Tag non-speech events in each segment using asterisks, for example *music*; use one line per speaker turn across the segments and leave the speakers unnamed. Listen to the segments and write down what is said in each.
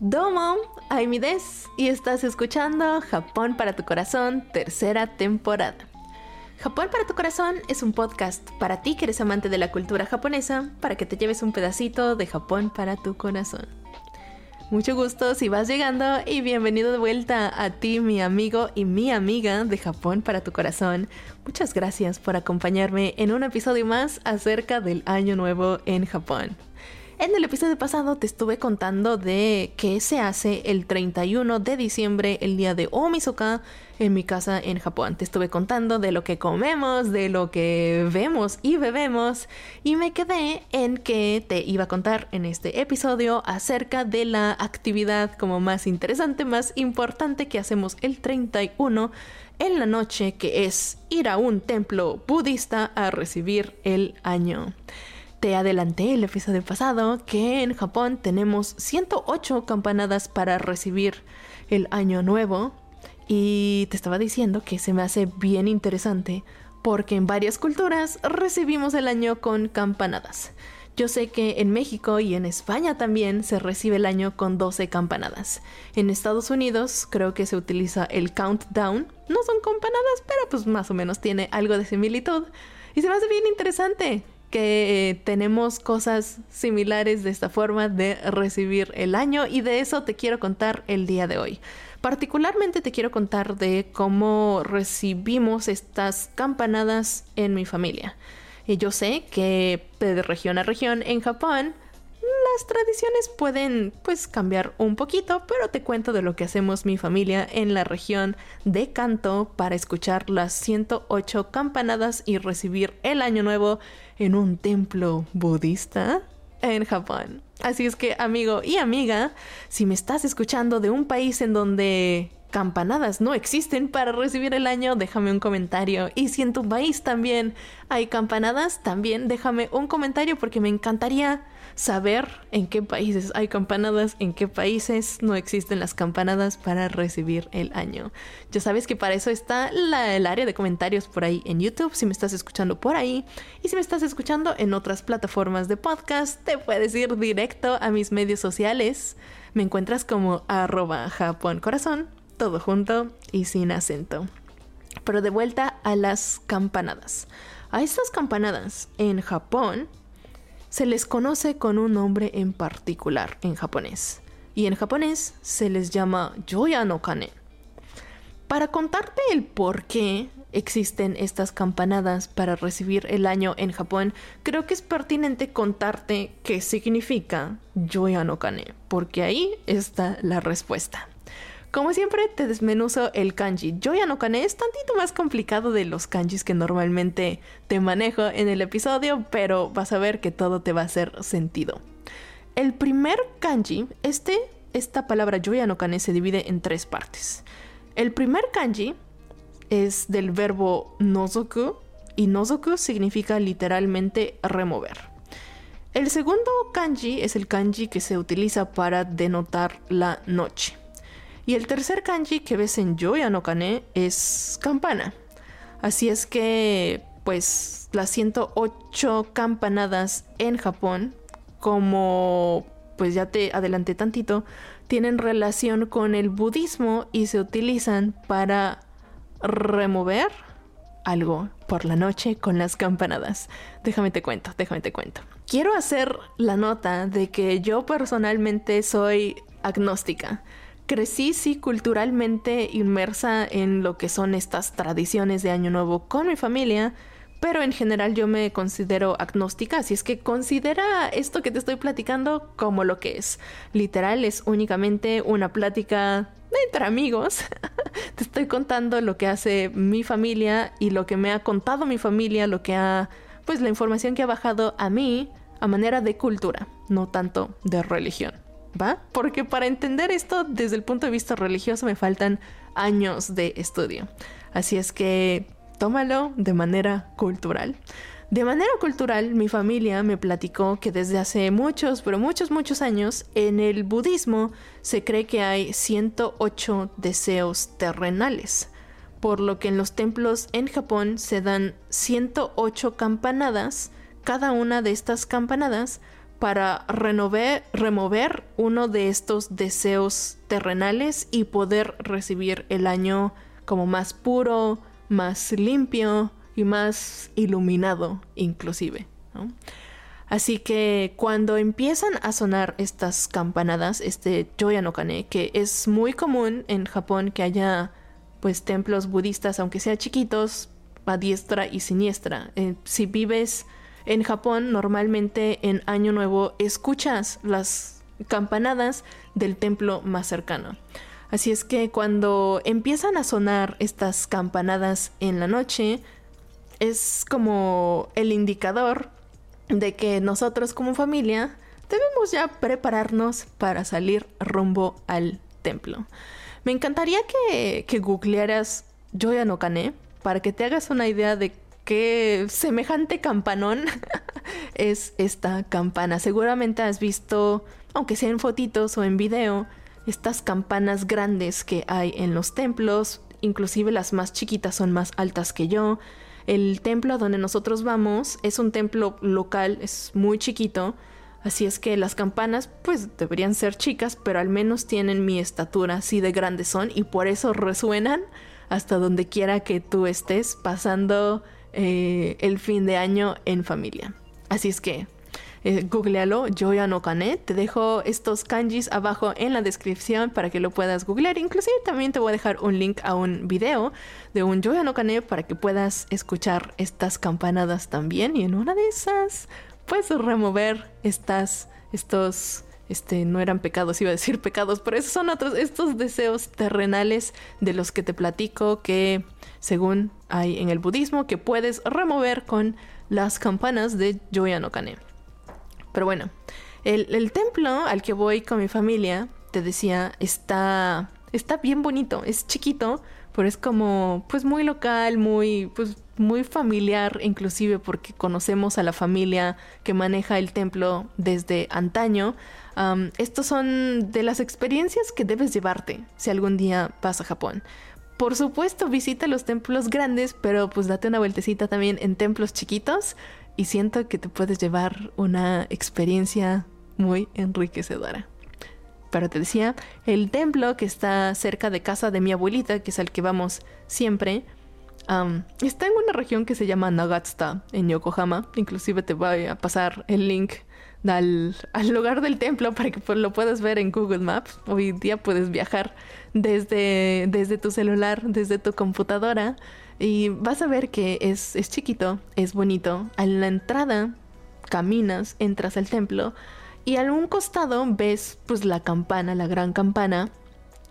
Domo, Aimides y estás escuchando Japón para tu corazón, tercera temporada. Japón para tu corazón es un podcast para ti que eres amante de la cultura japonesa, para que te lleves un pedacito de Japón para tu corazón. Mucho gusto si vas llegando y bienvenido de vuelta a ti, mi amigo y mi amiga de Japón para tu corazón. Muchas gracias por acompañarme en un episodio más acerca del Año Nuevo en Japón. En el episodio pasado te estuve contando de qué se hace el 31 de diciembre, el día de Omisoka, en mi casa en Japón. Te estuve contando de lo que comemos, de lo que vemos y bebemos, y me quedé en que te iba a contar en este episodio acerca de la actividad como más interesante, más importante que hacemos el 31 en la noche, que es ir a un templo budista a recibir el año. Te adelanté el episodio pasado que en Japón tenemos 108 campanadas para recibir el año nuevo y te estaba diciendo que se me hace bien interesante porque en varias culturas recibimos el año con campanadas. Yo sé que en México y en España también se recibe el año con 12 campanadas. En Estados Unidos creo que se utiliza el countdown. No son campanadas, pero pues más o menos tiene algo de similitud. Y se me hace bien interesante que eh, tenemos cosas similares de esta forma de recibir el año y de eso te quiero contar el día de hoy. Particularmente te quiero contar de cómo recibimos estas campanadas en mi familia. Y yo sé que de región a región en Japón las tradiciones pueden pues cambiar un poquito, pero te cuento de lo que hacemos mi familia en la región de Kanto para escuchar las 108 campanadas y recibir el año nuevo en un templo budista en Japón. Así es que amigo y amiga, si me estás escuchando de un país en donde campanadas no existen para recibir el año, déjame un comentario. Y si en tu país también hay campanadas, también déjame un comentario porque me encantaría saber en qué países hay campanadas, en qué países no existen las campanadas para recibir el año. Ya sabes que para eso está el área de comentarios por ahí en YouTube, si me estás escuchando por ahí. Y si me estás escuchando en otras plataformas de podcast, te puedes ir directo a mis medios sociales. Me encuentras como arroba Japón Corazón, todo junto y sin acento. Pero de vuelta a las campanadas. A estas campanadas en Japón se les conoce con un nombre en particular en japonés. Y en japonés se les llama Joya no Kane. Para contarte el por qué existen estas campanadas para recibir el año en Japón, creo que es pertinente contarte qué significa Joya no Kane, porque ahí está la respuesta. Como siempre, te desmenuzo el kanji. Yo no Kane es tantito más complicado de los kanjis que normalmente te manejo en el episodio, pero vas a ver que todo te va a hacer sentido. El primer kanji, este, esta palabra Yoya no Kane se divide en tres partes. El primer kanji es del verbo nozoku y nozoku significa literalmente remover. El segundo kanji es el kanji que se utiliza para denotar la noche. Y el tercer kanji que ves en Yoya no Kane es campana. Así es que, pues, las 108 campanadas en Japón, como pues ya te adelanté tantito, tienen relación con el budismo y se utilizan para remover algo por la noche con las campanadas. Déjame te cuento, déjame te cuento. Quiero hacer la nota de que yo personalmente soy agnóstica crecí sí culturalmente inmersa en lo que son estas tradiciones de Año Nuevo con mi familia, pero en general yo me considero agnóstica, así es que considera esto que te estoy platicando como lo que es. Literal es únicamente una plática entre amigos. *laughs* te estoy contando lo que hace mi familia y lo que me ha contado mi familia, lo que ha, pues la información que ha bajado a mí a manera de cultura, no tanto de religión. ¿Va? Porque para entender esto desde el punto de vista religioso me faltan años de estudio. Así es que tómalo de manera cultural. De manera cultural, mi familia me platicó que desde hace muchos, pero muchos, muchos años, en el budismo se cree que hay 108 deseos terrenales, por lo que en los templos en Japón se dan 108 campanadas cada una de estas campanadas para remover uno de estos deseos terrenales y poder recibir el año como más puro, más limpio y más iluminado inclusive. Así que cuando empiezan a sonar estas campanadas, este Joya no Kane, que es muy común en Japón que haya pues templos budistas, aunque sean chiquitos, a diestra y siniestra. Eh, si vives en Japón, normalmente en Año Nuevo escuchas las campanadas del templo más cercano. Así es que cuando empiezan a sonar estas campanadas en la noche, es como el indicador de que nosotros como familia debemos ya prepararnos para salir rumbo al templo. Me encantaría que, que googlearas Joya no Kane para que te hagas una idea de qué semejante campanón *laughs* es esta campana. Seguramente has visto, aunque sea en fotitos o en video, estas campanas grandes que hay en los templos, inclusive las más chiquitas son más altas que yo. El templo a donde nosotros vamos es un templo local, es muy chiquito, así es que las campanas pues deberían ser chicas, pero al menos tienen mi estatura, así de grandes son y por eso resuenan hasta donde quiera que tú estés pasando eh, el fin de año en familia. Así es que eh, googlealo, Joya no Kane. Te dejo estos kanjis abajo en la descripción para que lo puedas googlear. Inclusive también te voy a dejar un link a un video de un Joya no Kane para que puedas escuchar estas campanadas también. Y en una de esas puedes remover estas, estos este, no eran pecados, iba a decir pecados, pero esos son otros, estos deseos terrenales de los que te platico que según hay en el budismo que puedes remover con las campanas de Joya Kane. Pero bueno, el, templo al que voy con mi familia, te decía, está, está bien bonito, es chiquito, pero es como pues muy local, muy pues muy familiar inclusive porque conocemos a la familia que maneja el templo desde antaño. estos son de las experiencias que debes llevarte si algún día vas a Japón. Por supuesto, visita los templos grandes, pero pues date una vueltecita también en templos chiquitos y siento que te puedes llevar una experiencia muy enriquecedora. Pero te decía, el templo que está cerca de casa de mi abuelita, que es al que vamos siempre, está en una región que se llama Nagatsuta, en Yokohama. Inclusive te voy a pasar el link al, lugar del templo para que pues, lo puedas ver en Google Maps. Hoy día puedes viajar desde, desde tu celular, desde tu computadora, y vas a ver que es, es chiquito, es bonito. A la entrada caminas, entras al templo y a un costado ves pues la campana, la gran campana,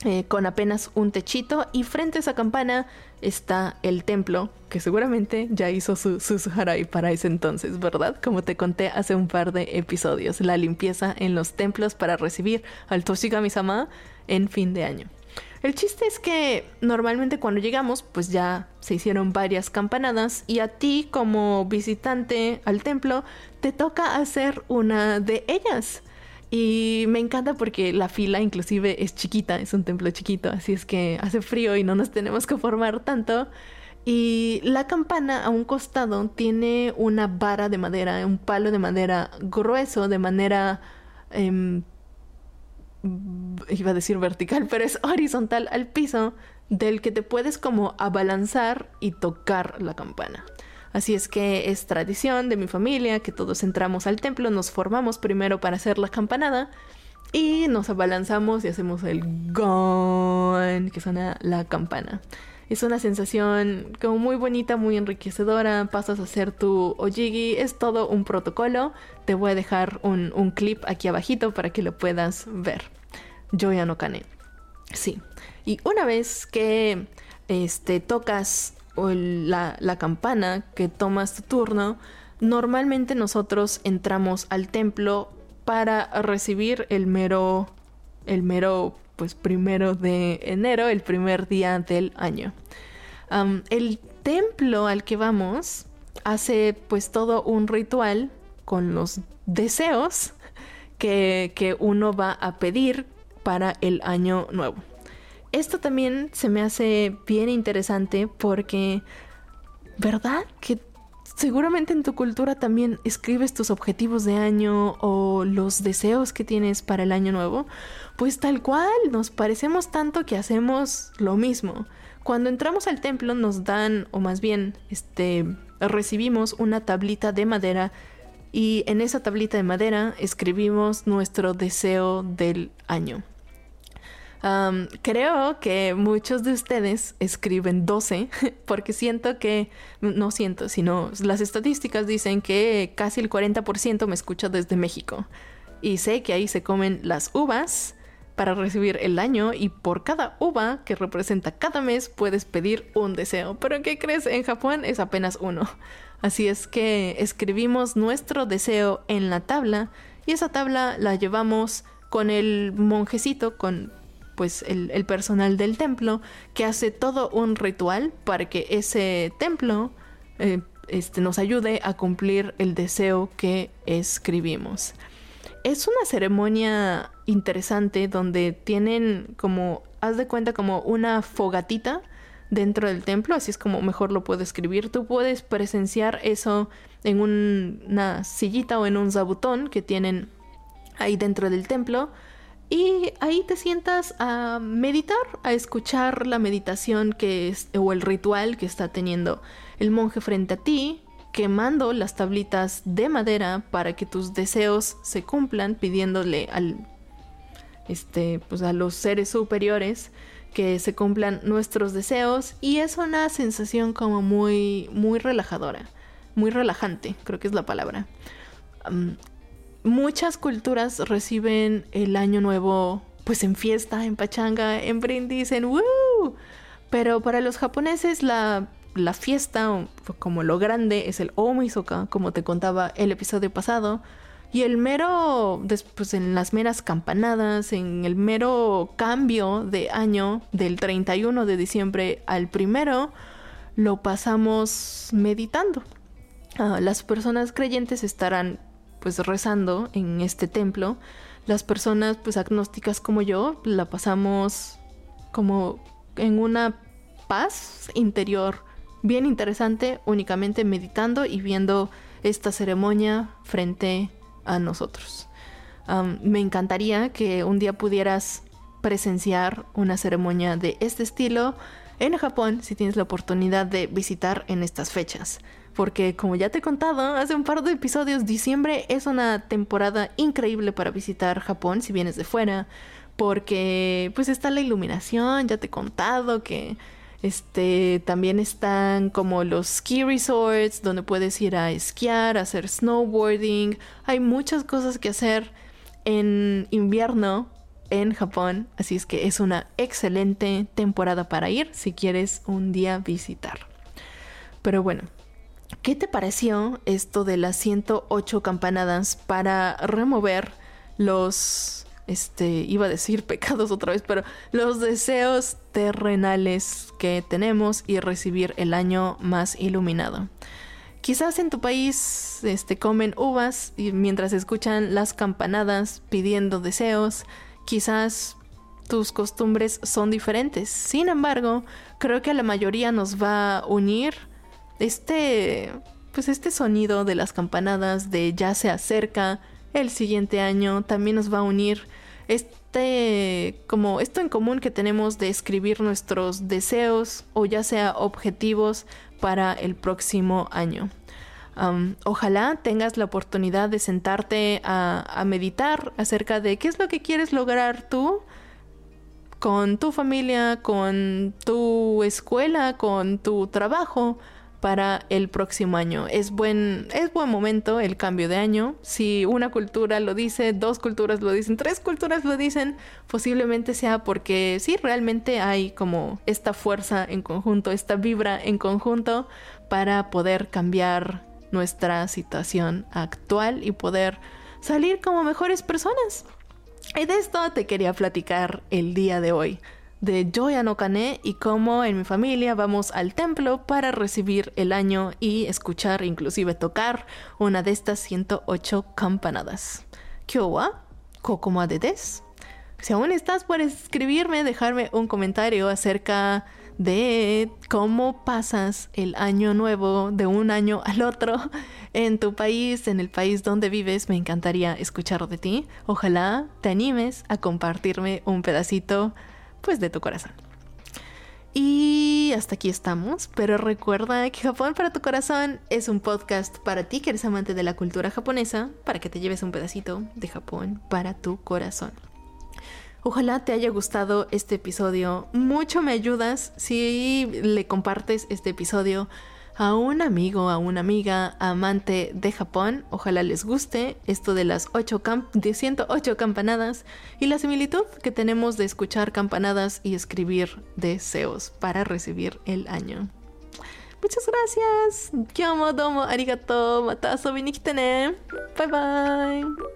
eh, con apenas un techito y frente a esa campana está el templo, que seguramente ya hizo su, su harai para ese entonces, ¿verdad? Como te conté hace un par de episodios, la limpieza en los templos para recibir al Toshigami-sama en fin de año. El chiste es que normalmente cuando llegamos, pues ya se hicieron varias campanadas y a ti como visitante al templo te toca hacer una de ellas. Y me encanta porque la fila inclusive es chiquita, es un templo chiquito, así es que hace frío y no nos tenemos que formar tanto. Y la campana a un costado tiene una vara de madera, un palo de madera grueso, de manera em, iba a decir vertical, pero es horizontal al piso del que te puedes como abalanzar y tocar la campana. Así es que es tradición de mi familia que todos entramos al templo, nos formamos primero para hacer la campanada y nos abalanzamos y hacemos el gong que suena la campana. Es una sensación como muy bonita, muy enriquecedora. Pasas a hacer tu ojigi. Es todo un protocolo. Te voy a dejar un, un clip aquí abajito para que lo puedas ver. Joya no Kane. Sí. Y una vez que este, tocas la, la campana, que tomas tu turno, normalmente nosotros entramos al templo para recibir el mero, el mero pues primero de enero, el primer día del año. el templo al que vamos hace pues todo un ritual con los deseos que, que uno va a pedir para el año nuevo. Esto también se me hace bien interesante porque, ¿verdad? Que seguramente en tu cultura también escribes tus objetivos de año o los deseos que tienes para el año nuevo. Pues tal cual, nos parecemos tanto que hacemos lo mismo. Cuando entramos al templo nos dan, o más bien, este, recibimos una tablita de madera y en esa tablita de madera escribimos nuestro deseo del año. Creo que muchos de ustedes escriben 12 *laughs* porque siento que, no siento, sino las estadísticas dicen que casi el 40% me escucha desde México. Y sé que ahí se comen las uvas para recibir el año y por cada uva que representa cada mes puedes pedir un deseo. Pero ¿qué crees? En Japón es apenas uno. Así es que escribimos nuestro deseo en la tabla y esa tabla la llevamos con el monjecito, con pues el, personal del templo, que hace todo un ritual para que ese templo eh, este, nos ayude a cumplir el deseo que escribimos. Es una ceremonia interesante donde tienen como, haz de cuenta como una fogatita dentro del templo, así es como mejor lo puedo escribir. Tú puedes presenciar eso en una sillita o en un zabutón que tienen ahí dentro del templo. Y ahí te sientas a meditar, a escuchar la meditación que es, o el ritual que está teniendo el monje frente a ti, quemando las tablitas de madera para que tus deseos se cumplan, pidiéndole al este pues a los seres superiores que se cumplan nuestros deseos y es una sensación como muy, muy relajadora, muy relajante, creo que es la palabra. Muchas culturas reciben el año nuevo pues en fiesta, en pachanga, en brindis, en woo. Pero para los japoneses la, la fiesta, como lo grande, es el Omisoka, como te contaba el episodio pasado y el mero, después en las meras campanadas, en el mero cambio de año del 31 de diciembre al primero, lo pasamos meditando. Ah, las personas creyentes estarán pues rezando en este templo. Las personas pues agnósticas como yo la pasamos como en una paz interior bien interesante, únicamente meditando y viendo esta ceremonia frente a nosotros. me encantaría que un día pudieras presenciar una ceremonia de este estilo en Japón si tienes la oportunidad de visitar en estas fechas. Porque como ya te he contado hace un par de episodios, diciembre es una temporada increíble para visitar Japón si vienes de fuera. Porque pues está la iluminación, ya te he contado que este, también están como los ski resorts donde puedes ir a esquiar, a hacer snowboarding. Hay muchas cosas que hacer en invierno en Japón, así es que es una excelente temporada para ir si quieres un día visitar. Pero bueno, ¿qué te pareció esto de las 108 campanadas para remover los este, iba a decir *laughs* pecados otra vez, pero los deseos terrenales que tenemos y recibir el año más iluminado. Quizás en tu país este, comen uvas y mientras escuchan las campanadas pidiendo deseos, quizás tus costumbres son diferentes. Sin embargo, creo que a la mayoría nos va a unir este, pues este sonido de las campanadas de ya se acerca el siguiente año. También nos va a unir este como esto en común que tenemos de escribir nuestros deseos o ya sea objetivos para el próximo año. ojalá tengas la oportunidad de sentarte a, a meditar acerca de qué es lo que quieres lograr tú con tu familia, con tu escuela, con tu trabajo para el próximo año. Es buen, es buen momento el cambio de año. Si una cultura lo dice, dos culturas lo dicen, tres culturas lo dicen, posiblemente sea porque sí, realmente hay como esta fuerza en conjunto, esta vibra en conjunto para poder cambiar nuestra situación actual y poder salir como mejores personas. Y de esto te quería platicar el día de hoy de Joya no Kane y cómo en mi familia vamos al templo para recibir el año y escuchar, inclusive tocar una de estas 108 campanadas. Kyowa, kokoma de des. Si aún estás, puedes escribirme, dejarme un comentario acerca de cómo pasas el año nuevo de un año al otro en tu país, en el país donde vives. Me encantaría escuchar de ti. Ojalá te animes a compartirme un pedacito pues de tu corazón. Y hasta aquí estamos, pero recuerda que Japón para tu corazón es un podcast para ti que eres amante de la cultura japonesa, para que te lleves un pedacito de Japón para tu corazón. Ojalá te haya gustado este episodio. Mucho me ayudas si le compartes este episodio a un amigo, a una amiga, amante de Japón. Ojalá les guste esto de las 8 de 108 campanadas y la similitud que tenemos de escuchar campanadas y escribir deseos para recibir el año. Muchas gracias. Kyomo domo arigato. Mata Bye bye.